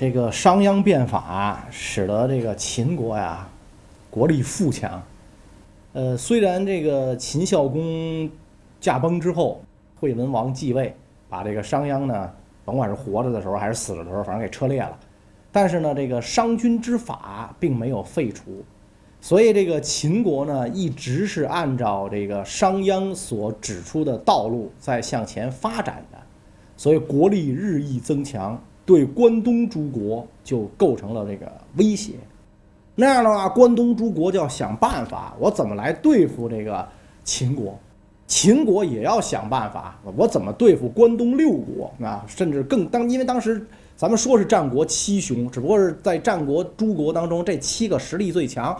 这个商鞅变法使得这个秦国呀国力富强。呃，虽然这个秦孝公驾崩之后，惠文王继位，把这个商鞅呢，甭管是活着的时候还是死了的时候，反正给车裂了。但是呢，这个商君之法并没有废除，所以这个秦国呢，一直是按照这个商鞅所指出的道路在向前发展的，所以国力日益增强。对关东诸国就构成了这个威胁，那样的话，关东诸国就要想办法，我怎么来对付这个秦国？秦国也要想办法，我怎么对付关东六国啊？甚至更当，因为当时咱们说是战国七雄，只不过是在战国诸国当中，这七个实力最强，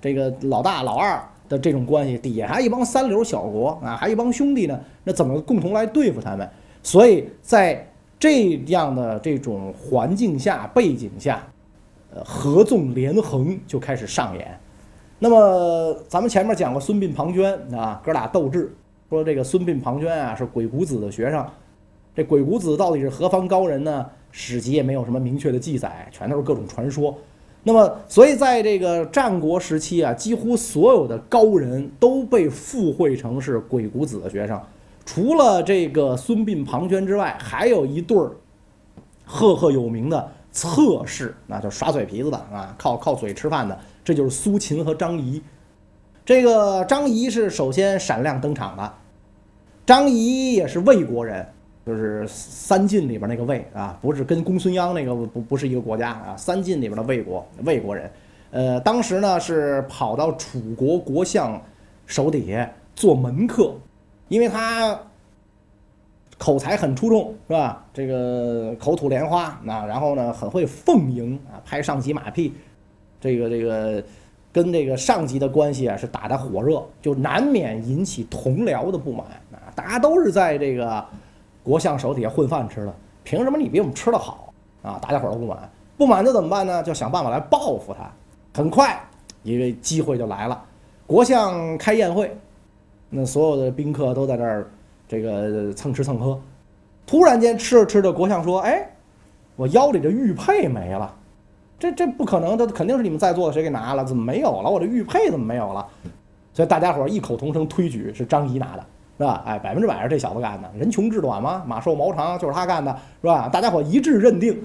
这个老大老二的这种关系，底下还一帮三流小国啊，还一帮兄弟呢，那怎么共同来对付他们？所以在这样的这种环境下背景下，呃，合纵连横就开始上演。那么咱们前面讲过孙膑、庞涓啊，哥俩斗智，说这个孙膑、庞涓啊是鬼谷子的学生。这鬼谷子到底是何方高人呢？史籍也没有什么明确的记载，全都是各种传说。那么，所以在这个战国时期啊，几乎所有的高人都被附会成是鬼谷子的学生。除了这个孙膑、庞涓之外，还有一对儿赫赫有名的侧室，那就耍嘴皮子的啊，靠靠嘴吃饭的，这就是苏秦和张仪。这个张仪是首先闪亮登场的，张仪也是魏国人，就是三晋里边那个魏啊，不是跟公孙鞅那个不不是一个国家啊，三晋里边的魏国，魏国人。呃，当时呢是跑到楚国国相手底下做门客。因为他口才很出众，是吧？这个口吐莲花，那然后呢，很会奉迎啊，拍上级马屁，这个这个跟这个上级的关系啊是打得火热，就难免引起同僚的不满啊。大家都是在这个国相手底下混饭吃的，凭什么你比我们吃的好啊？大家伙都不满，不满就怎么办呢？就想办法来报复他。很快，一个机会就来了，国相开宴会。那所有的宾客都在这儿，这个蹭吃蹭喝。突然间吃着吃着，国相说：“哎，我腰里的玉佩没了，这这不可能，这肯定是你们在座的谁给拿了？怎么没有了？我这玉佩怎么没有了？”所以大家伙异口同声推举是张仪拿的，是吧？哎，百分之百是这小子干的。人穷志短嘛，马瘦毛长就是他干的，是吧？大家伙一致认定，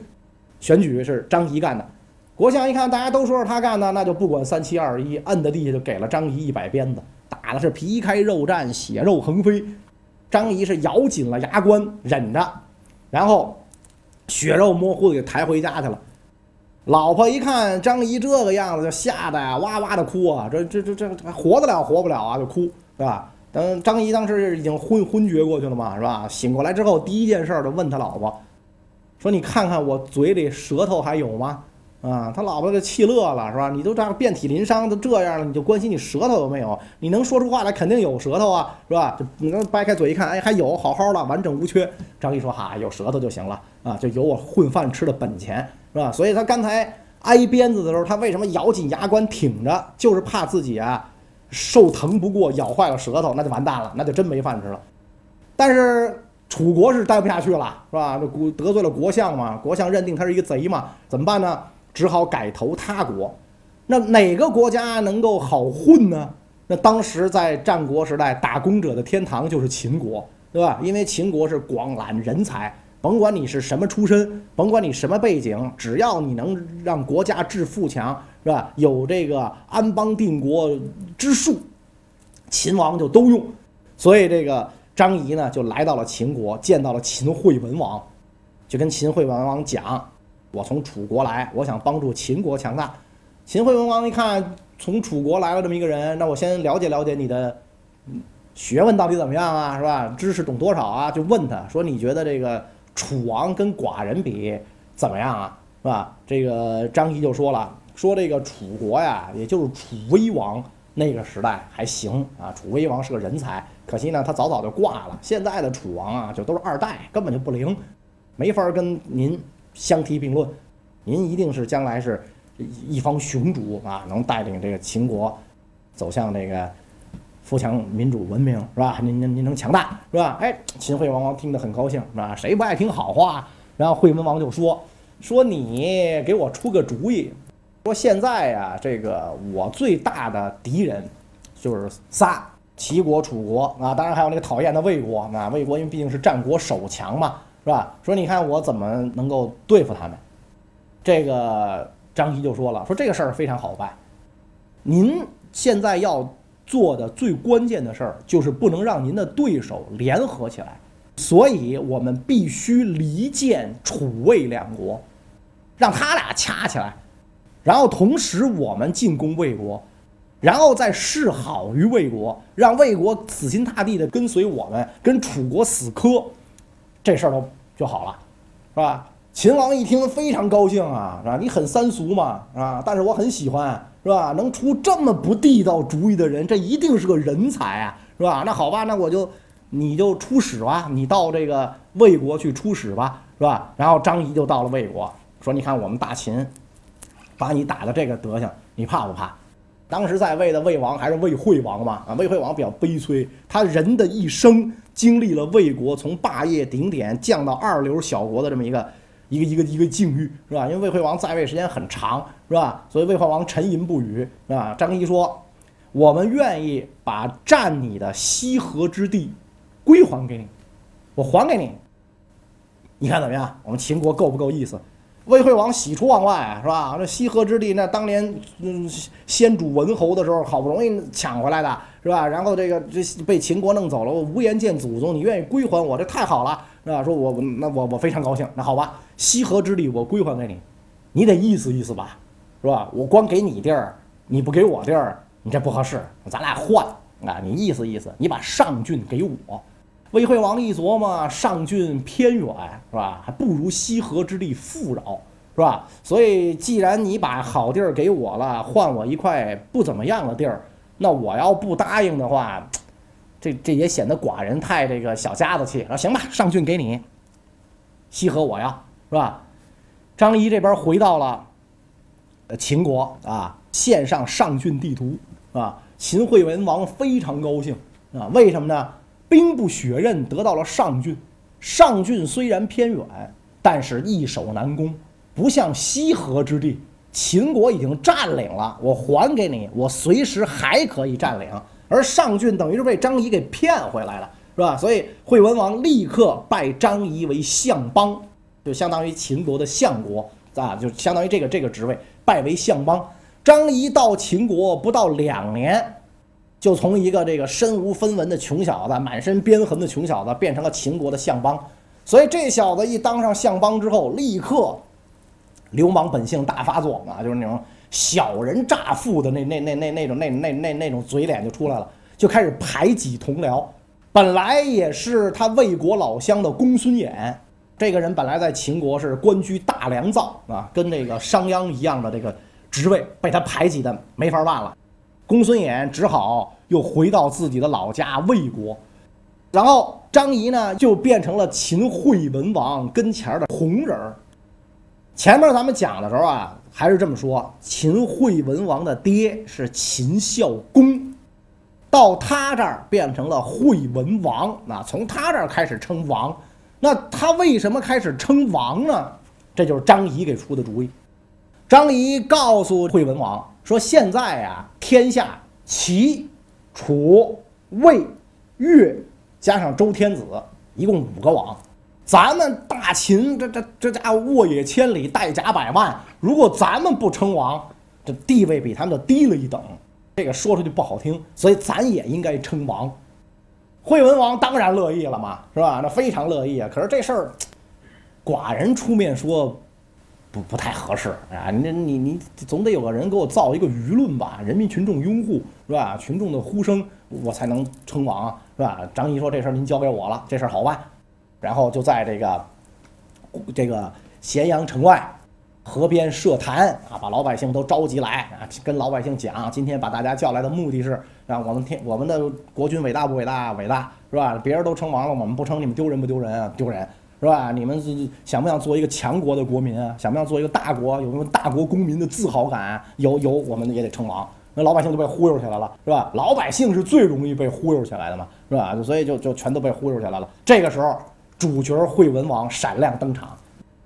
选举是张仪干的。国相一看大家都说是他干的，那就不管三七二十一，摁在地下就给了张仪一百鞭子。打的是皮开肉绽，血肉横飞。张仪是咬紧了牙关忍着，然后血肉模糊的给抬回家去了。老婆一看张仪这个样子，就吓得呀哇哇的哭啊！这这这这活得了活不了啊？就哭是吧？等张仪当时已经昏昏厥过去了嘛，是吧？醒过来之后，第一件事就问他老婆说：“你看看我嘴里舌头还有吗？”啊，他老婆给气乐了，是吧？你都这样遍体鳞伤，都这样了，你就关心你舌头有没有？你能说出话来，肯定有舌头啊，是吧？就你能掰开嘴一看，哎，还有，好好的，完整无缺。张毅说：“哈，有舌头就行了啊，就有我混饭吃的本钱，是吧？”所以他刚才挨鞭子的时候，他为什么咬紧牙关挺着？就是怕自己啊受疼不过，咬坏了舌头，那就完蛋了，那就真没饭吃了。但是楚国是待不下去了，是吧？这国得罪了国相嘛，国相认定他是一个贼嘛，怎么办呢？只好改投他国，那哪个国家能够好混呢？那当时在战国时代，打工者的天堂就是秦国，对吧？因为秦国是广揽人才，甭管你是什么出身，甭管你什么背景，只要你能让国家致富强，是吧？有这个安邦定国之术，秦王就都用。所以这个张仪呢，就来到了秦国，见到了秦惠文王，就跟秦惠文王讲。我从楚国来，我想帮助秦国强大。秦惠文王一看从楚国来了这么一个人，那我先了解了解你的学问到底怎么样啊，是吧？知识懂多少啊？就问他说：“你觉得这个楚王跟寡人比怎么样啊？是吧？”这个张仪就说了：“说这个楚国呀，也就是楚威王那个时代还行啊。楚威王是个人才，可惜呢他早早就挂了。现在的楚王啊，就都是二代，根本就不灵，没法跟您。”相提并论，您一定是将来是一方雄主啊，能带领这个秦国走向这个富强、民主、文明，是吧？您您您能强大，是吧？哎，秦惠文王听得很高兴，是吧？谁不爱听好话？然后惠文王就说说你给我出个主意，说现在呀，这个我最大的敌人就是仨：齐国、楚国啊，当然还有那个讨厌的魏国啊。魏国因为毕竟是战国首强嘛，是吧？说你看我怎么能够对付他们？这个张仪就说了，说这个事儿非常好办，您现在要做的最关键的事儿就是不能让您的对手联合起来。所以我们必须离间楚魏两国，让他俩掐起来，然后同时我们进攻魏国，然后再示好于魏国，让魏国死心塌地的跟随我们，跟楚国死磕，这事儿都就好了，是吧？秦王一听非常高兴啊，是吧？你很三俗嘛，啊，但是我很喜欢，是吧？能出这么不地道主意的人，这一定是个人才啊，是吧？那好吧，那我就。你就出使吧，你到这个魏国去出使吧，是吧？然后张仪就到了魏国，说：“你看我们大秦，把你打的这个德行，你怕不怕？”当时在位的魏王还是魏惠王嘛，啊，魏惠王比较悲催，他人的一生经历了魏国从霸业顶点降到二流小国的这么一个一个一个一个境遇，是吧？因为魏惠王在位时间很长，是吧？所以魏惠王沉吟不语，是吧？张仪说：“我们愿意把占你的西河之地。”归还给你，我还给你，你看怎么样？我们秦国够不够意思？魏惠王喜出望外，是吧？这西河之地，那当年嗯先主文侯的时候，好不容易抢回来的，是吧？然后这个这被秦国弄走了，我无颜见祖宗，你愿意归还我，这太好了，是吧？说我那我我非常高兴，那好吧，西河之地我归还给你，你得意思意思吧，是吧？我光给你地儿，你不给我地儿，你这不合适，咱俩换啊，你意思意思，你把上郡给我。魏惠王一琢磨，上郡偏远，是吧？还不如西河之地富饶，是吧？所以，既然你把好地儿给我了，换我一块不怎么样的地儿，那我要不答应的话，这这也显得寡人太这个小家子气。说行吧，上郡给你，西河我要，是吧？张仪这边回到了秦国啊，献上上郡地图啊。秦惠文王非常高兴啊，为什么呢？兵不血刃得到了上郡，上郡虽然偏远，但是易守难攻，不像西河之地，秦国已经占领了，我还给你，我随时还可以占领。而上郡等于是被张仪给骗回来了，是吧？所以惠文王立刻拜张仪为相邦，就相当于秦国的相国啊，就相当于这个这个职位，拜为相邦。张仪到秦国不到两年。就从一个这个身无分文的穷小子，满身鞭痕的穷小子，变成了秦国的相邦。所以这小子一当上相邦之后，立刻流氓本性大发作啊，就是那种小人诈富的那那那那那种那那那那种嘴脸就出来了，就开始排挤同僚。本来也是他魏国老乡的公孙衍，这个人本来在秦国是官居大良造啊，跟那个商鞅一样的这个职位，被他排挤的没法办了。公孙衍只好又回到自己的老家魏国，然后张仪呢就变成了秦惠文王跟前的红人儿。前面咱们讲的时候啊，还是这么说：秦惠文王的爹是秦孝公，到他这儿变成了惠文王，那从他这儿开始称王。那他为什么开始称王呢？这就是张仪给出的主意。张仪告诉惠文王。说现在呀，天下齐、楚、魏、越，加上周天子，一共五个王。咱们大秦这这这家伙沃野千里，带甲百万。如果咱们不称王，这地位比他们低了一等。这个说出去不好听，所以咱也应该称王。惠文王当然乐意了嘛，是吧？那非常乐意啊。可是这事儿，寡人出面说。不太合适啊！你你你总得有个人给我造一个舆论吧，人民群众拥护是吧？群众的呼声我才能称王是吧？张仪说这事儿您交给我了，这事儿好办。然后就在这个这个咸阳城外河边设坛啊，把老百姓都召集来啊，跟老百姓讲，今天把大家叫来的目的是让我们天我们的国君伟大不伟大？伟大是吧？别人都称王了，我们不称，你们丢人不丢人啊？丢人。是吧？你们是想不想做一个强国的国民啊？想不想做一个大国？有没有大国公民的自豪感？有有，我们也得称王。那老百姓就被忽悠起来了，是吧？老百姓是最容易被忽悠起来的嘛，是吧？所以就就全都被忽悠起来了。这个时候，主角惠文王闪亮登场。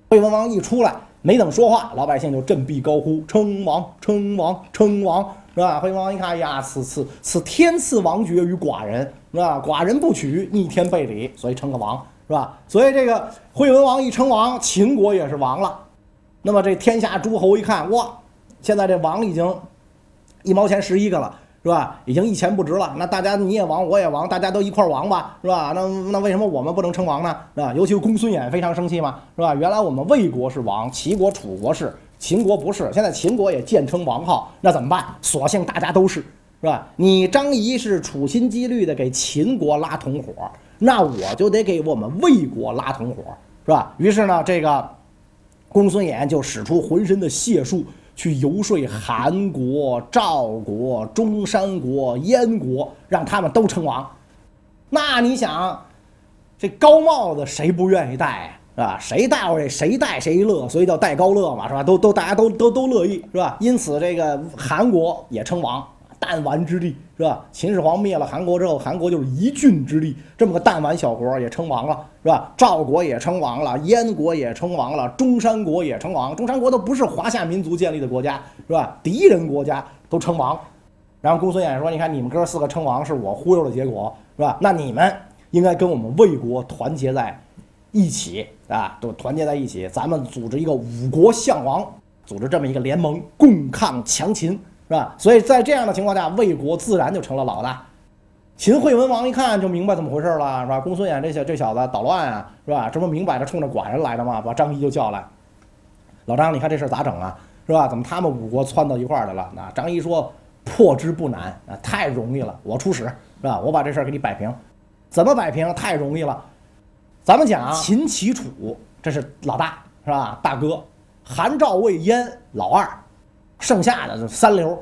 惠文王一出来，没等说话，老百姓就振臂高呼：“称王，称王，称王！”是吧？惠文王一看，呀，此此此天赐王爵于寡人，是吧？寡人不取，逆天背礼，所以称个王，是吧？所以这个惠文王一称王，秦国也是王了。那么这天下诸侯一看，哇，现在这王已经一毛钱十一个了。是吧？已经一钱不值了。那大家你也亡，我也亡，大家都一块儿亡吧，是吧？那那为什么我们不能称王呢？是吧？尤其公孙衍非常生气嘛，是吧？原来我们魏国是王，齐国、楚国是，秦国不是。现在秦国也建称王号，那怎么办？索性大家都是，是吧？你张仪是处心积虑的给秦国拉同伙，那我就得给我们魏国拉同伙，是吧？于是呢，这个公孙衍就使出浑身的解数。去游说韩国、赵国、中山国、燕国，让他们都称王。那你想，这高帽子谁不愿意戴是吧？谁戴这谁戴谁乐，所以叫戴高乐嘛，是吧？都都大家都都都乐意，是吧？因此这个韩国也称王。弹丸之地是吧？秦始皇灭了韩国之后，韩国就是一郡之地，这么个弹丸小国也称王了是吧？赵国也称王了，燕国也称王了，中山国也称王。中山国都不是华夏民族建立的国家是吧？敌人国家都称王。然后公孙衍说：“你看你们哥四个称王是我忽悠的结果是吧？那你们应该跟我们魏国团结在一起啊，都团结在一起，咱们组织一个五国相王，组织这么一个联盟，共抗强秦。”是吧？所以在这样的情况下，魏国自然就成了老大。秦惠文王一看就明白怎么回事了，是吧？公孙衍这小这小子捣乱啊，是吧？这不明摆着冲着寡人来的吗？把张仪就叫来，老张，你看这事咋整啊？是吧？怎么他们五国窜到一块儿来了？那张仪说：“破之不难啊，太容易了，我出使，是吧？我把这事儿给你摆平。怎么摆平？太容易了。咱们讲秦、齐、楚，这是老大，是吧？大哥，韩、赵、魏、燕，老二。”剩下的就三流，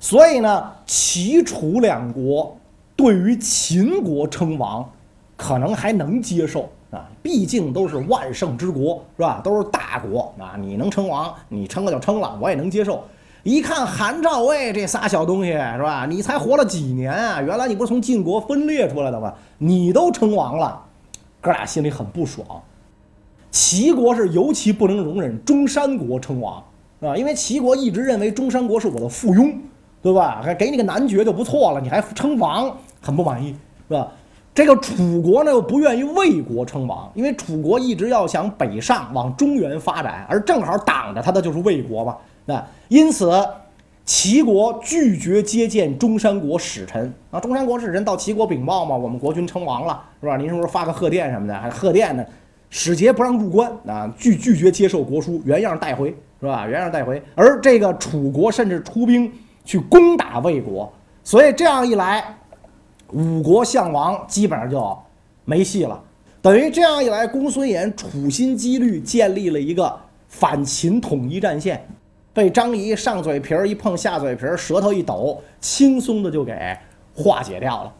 所以呢，齐楚两国对于秦国称王，可能还能接受啊，毕竟都是万圣之国，是吧？都是大国啊，你能称王，你称了就称了，我也能接受。一看韩赵魏这仨小东西，是吧？你才活了几年啊？原来你不是从晋国分裂出来的吗？你都称王了，哥俩心里很不爽。齐国是尤其不能容忍中山国称王。啊，因为齐国一直认为中山国是我的附庸，对吧？还给你个男爵就不错了，你还称王，很不满意，是吧？这个楚国呢又不愿意魏国称王，因为楚国一直要想北上往中原发展，而正好挡着他的就是魏国嘛。那因此，齐国拒绝接见中山国使臣啊。中山国使臣到齐国禀报嘛，我们国君称王了，是吧？您是不是发个贺电什么的？还贺电呢？使节不让入关啊，拒拒绝接受国书，原样带回。是吧？原样带回，而这个楚国甚至出兵去攻打魏国，所以这样一来，五国相王基本上就没戏了。等于这样一来，公孙衍处心积虑建立了一个反秦统一战线，被张仪上嘴皮儿一碰下嘴皮儿，舌头一抖，轻松的就给化解掉了。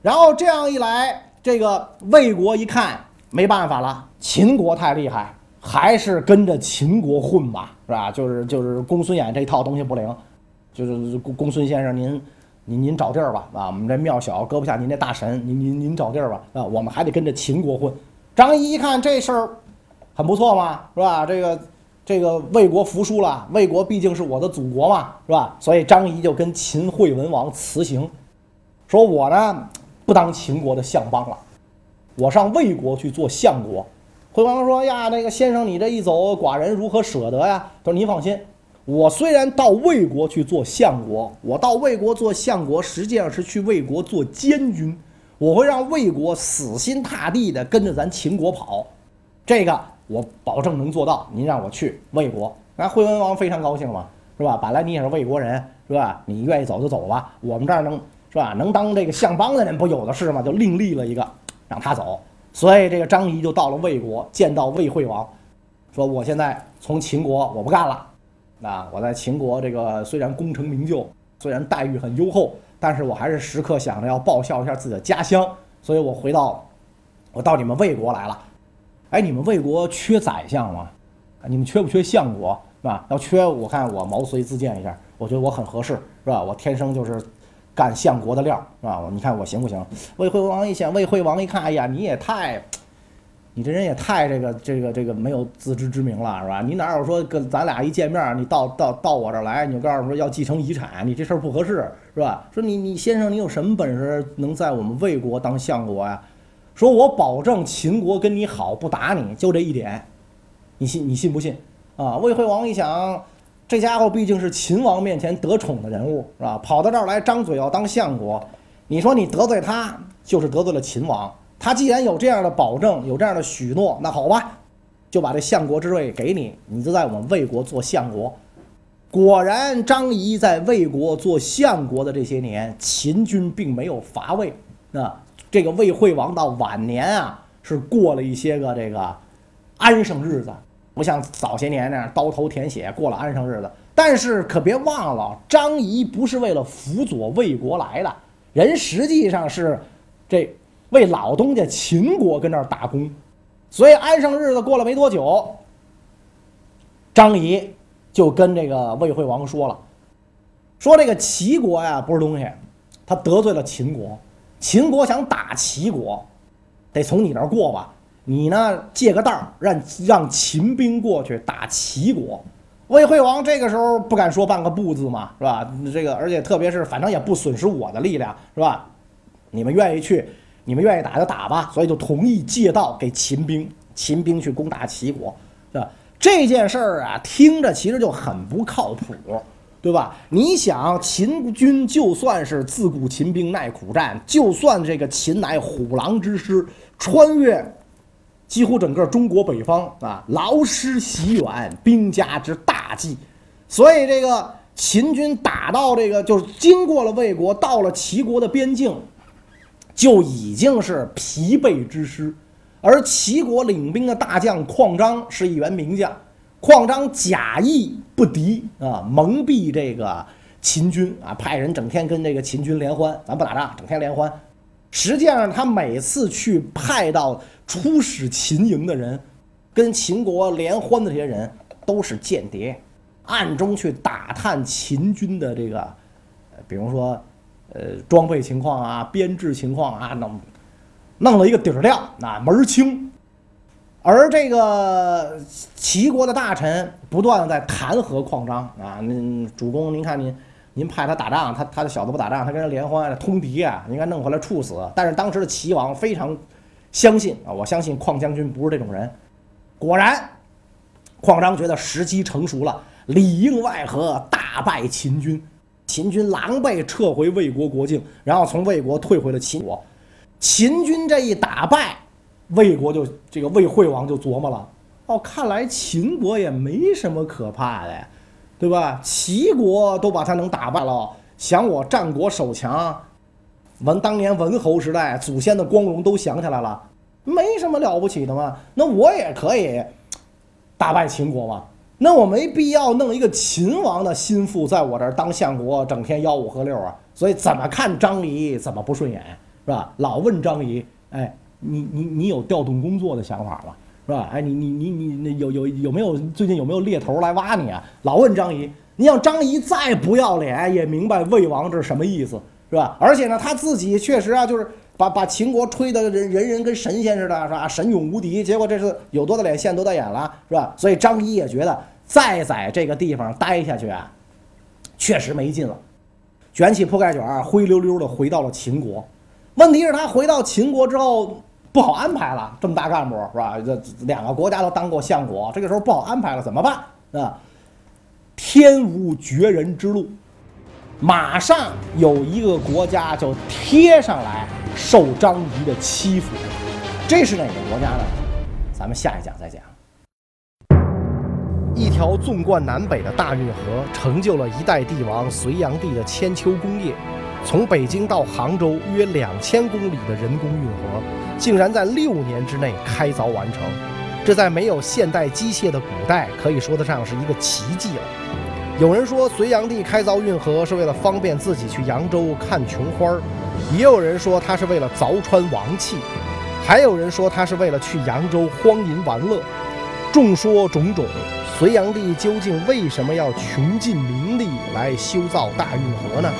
然后这样一来，这个魏国一看没办法了，秦国太厉害。还是跟着秦国混吧，是吧？就是就是公孙衍这一套东西不灵，就是公公孙先生您您您找地儿吧，啊，我们这庙小，搁不下您这大神，您您您找地儿吧，啊，我们还得跟着秦国混。张仪一看这事儿很不错嘛，是吧？这个这个魏国服输了，魏国毕竟是我的祖国嘛，是吧？所以张仪就跟秦惠文王辞行，说我呢不当秦国的相邦了，我上魏国去做相国。惠王说：“呀，那个先生，你这一走，寡人如何舍得呀？”他说：“您放心，我虽然到魏国去做相国，我到魏国做相国，实际上是去魏国做监军，我会让魏国死心塌地的跟着咱秦国跑，这个我保证能做到。您让我去魏国，那惠文王非常高兴嘛，是吧？本来你也是魏国人，是吧？你愿意走就走吧，我们这儿能是吧？能当这个相邦的人不有的是吗？就另立了一个，让他走。”所以这个张仪就到了魏国，见到魏惠王，说：“我现在从秦国我不干了，啊，我在秦国这个虽然功成名就，虽然待遇很优厚，但是我还是时刻想着要报效一下自己的家乡，所以我回到，我到你们魏国来了。哎，你们魏国缺宰相吗？你们缺不缺相国？是吧？要缺，我看我毛遂自荐一下，我觉得我很合适，是吧？我天生就是。”干相国的料是吧？你看我行不行？魏惠王一想，魏惠王一看，哎呀，你也太，你这人也太这个这个这个没有自知之明了，是吧？你哪有说跟咱俩一见面，你到到到我这儿来，你就告诉我说要继承遗产，你这事儿不合适，是吧？说你你先生，你有什么本事能在我们魏国当相国呀？说我保证秦国跟你好，不打你，就这一点，你信你信不信？啊，魏惠王一想，这家伙毕竟是秦王面前得宠的人物，是吧？跑到这儿来张嘴要当相国，你说你得罪他，就是得罪了秦王。他既然有这样的保证，有这样的许诺，那好吧，就把这相国之位给你，你就在我们魏国做相国。果然，张仪在魏国做相国的这些年，秦军并没有伐魏。那这个魏惠王到晚年啊，是过了一些个这个安生日子，不像早些年那样刀头舔血过了安生日子。但是可别忘了，张仪不是为了辅佐魏国来的，人实际上是这。为老东家秦国跟那儿打工，所以安生日子过了没多久，张仪就跟这个魏惠王说了，说这个齐国呀不是东西，他得罪了秦国，秦国想打齐国，得从你那儿过吧？你呢借个道儿，让让秦兵过去打齐国。魏惠王这个时候不敢说半个不字嘛，是吧？这个而且特别是反正也不损失我的力量，是吧？你们愿意去？你们愿意打就打吧，所以就同意借道给秦兵，秦兵去攻打齐国，是吧？这件事儿啊，听着其实就很不靠谱，对吧？你想，秦军就算是自古秦兵耐苦战，就算这个秦乃虎狼之师，穿越几乎整个中国北方啊，劳师袭远，兵家之大忌，所以这个秦军打到这个，就是经过了魏国，到了齐国的边境。就已经是疲惫之师，而齐国领兵的大将况张是一员名将。况张假意不敌啊，蒙蔽这个秦军啊，派人整天跟这个秦军联欢，咱不打仗，整天联欢。实际上，他每次去派到出使秦营的人，跟秦国联欢的这些人都是间谍，暗中去打探秦军的这个，比如说。呃，装备情况啊，编制情况啊，弄弄了一个底儿掉，那门儿清。而这个齐国的大臣不断在弹劾况张啊，那主公，您看您您派他打仗，他他的小子不打仗，他跟人联欢通敌啊，应该弄回来处死。但是当时的齐王非常相信啊，我相信况将军不是这种人。果然，况张觉得时机成熟了，里应外合，大败秦军。秦军狼狈撤回魏国国境，然后从魏国退回了秦国。秦军这一打败，魏国就这个魏惠王就琢磨了：哦，看来秦国也没什么可怕的，对吧？齐国都把他能打败了，想我战国守强，文当年文侯时代祖先的光荣都想起来了，没什么了不起的嘛。那我也可以打败秦国嘛。那我没必要弄一个秦王的心腹在我这儿当相国，整天吆五喝六啊！所以怎么看张仪怎么不顺眼，是吧？老问张仪，哎，你你你有调动工作的想法吗？是吧？哎，你你你你那有有有没有最近有没有猎头来挖你啊？老问张仪，你让张仪再不要脸，也明白魏王这是什么意思，是吧？而且呢，他自己确实啊，就是把把秦国吹的人人人跟神仙似的，是吧？神勇无敌，结果这次有多大脸现多大眼了，是吧？所以张仪也觉得。再在这个地方待下去啊，确实没劲了，卷起铺盖卷，灰溜溜的回到了秦国。问题是，他回到秦国之后不好安排了，这么大干部是吧？这两个国家都当过相国，这个时候不好安排了，怎么办啊？天无绝人之路，马上有一个国家就贴上来受张仪的欺负，这是哪个国家呢？咱们下一讲再讲。一条纵贯南北的大运河，成就了一代帝王隋炀帝的千秋功业。从北京到杭州约两千公里的人工运河，竟然在六年之内开凿完成，这在没有现代机械的古代，可以说得上是一个奇迹了。有人说隋炀帝开凿运河是为了方便自己去扬州看琼花儿，也有人说他是为了凿穿王气，还有人说他是为了去扬州荒淫玩乐。众说种种。隋炀帝究竟为什么要穷尽民力来修造大运河呢？